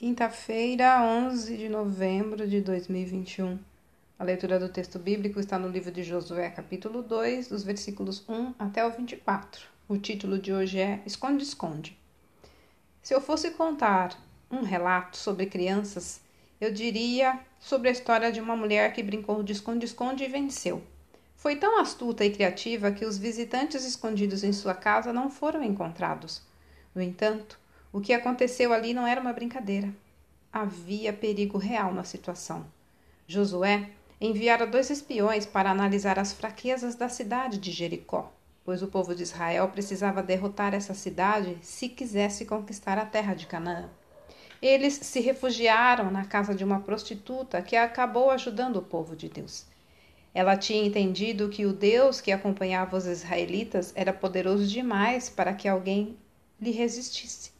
Quinta-feira, 11 de novembro de 2021. A leitura do texto bíblico está no livro de Josué, capítulo 2, dos versículos 1 até o 24. O título de hoje é Esconde, Esconde. Se eu fosse contar um relato sobre crianças, eu diria sobre a história de uma mulher que brincou de esconde-esconde e venceu. Foi tão astuta e criativa que os visitantes escondidos em sua casa não foram encontrados. No entanto, o que aconteceu ali não era uma brincadeira. Havia perigo real na situação. Josué enviara dois espiões para analisar as fraquezas da cidade de Jericó, pois o povo de Israel precisava derrotar essa cidade se quisesse conquistar a terra de Canaã. Eles se refugiaram na casa de uma prostituta que acabou ajudando o povo de Deus. Ela tinha entendido que o Deus que acompanhava os israelitas era poderoso demais para que alguém lhe resistisse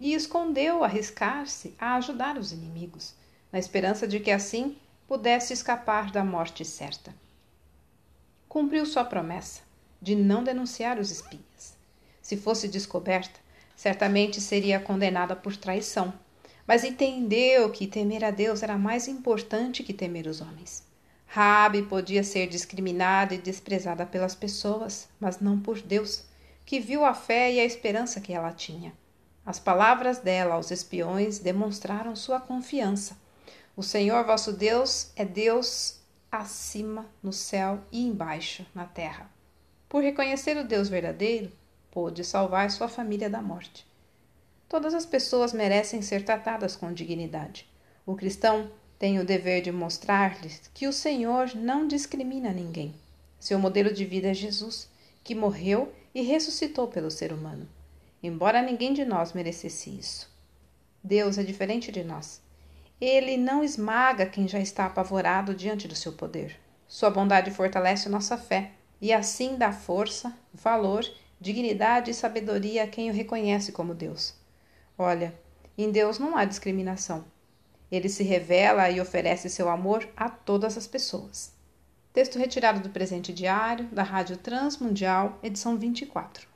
e escondeu arriscar-se a ajudar os inimigos, na esperança de que assim pudesse escapar da morte certa. Cumpriu sua promessa de não denunciar os espias. Se fosse descoberta, certamente seria condenada por traição, mas entendeu que temer a Deus era mais importante que temer os homens. Rabi podia ser discriminada e desprezada pelas pessoas, mas não por Deus, que viu a fé e a esperança que ela tinha. As palavras dela aos espiões demonstraram sua confiança. O Senhor vosso Deus é Deus acima no céu e embaixo na terra. Por reconhecer o Deus verdadeiro, pôde salvar sua família da morte. Todas as pessoas merecem ser tratadas com dignidade. O cristão tem o dever de mostrar-lhes que o Senhor não discrimina ninguém. Seu modelo de vida é Jesus, que morreu e ressuscitou pelo ser humano embora ninguém de nós merecesse isso. Deus é diferente de nós. Ele não esmaga quem já está apavorado diante do seu poder. Sua bondade fortalece nossa fé e assim dá força, valor, dignidade e sabedoria a quem o reconhece como Deus. Olha, em Deus não há discriminação. Ele se revela e oferece seu amor a todas as pessoas. Texto retirado do presente diário da Rádio Transmundial, edição 24.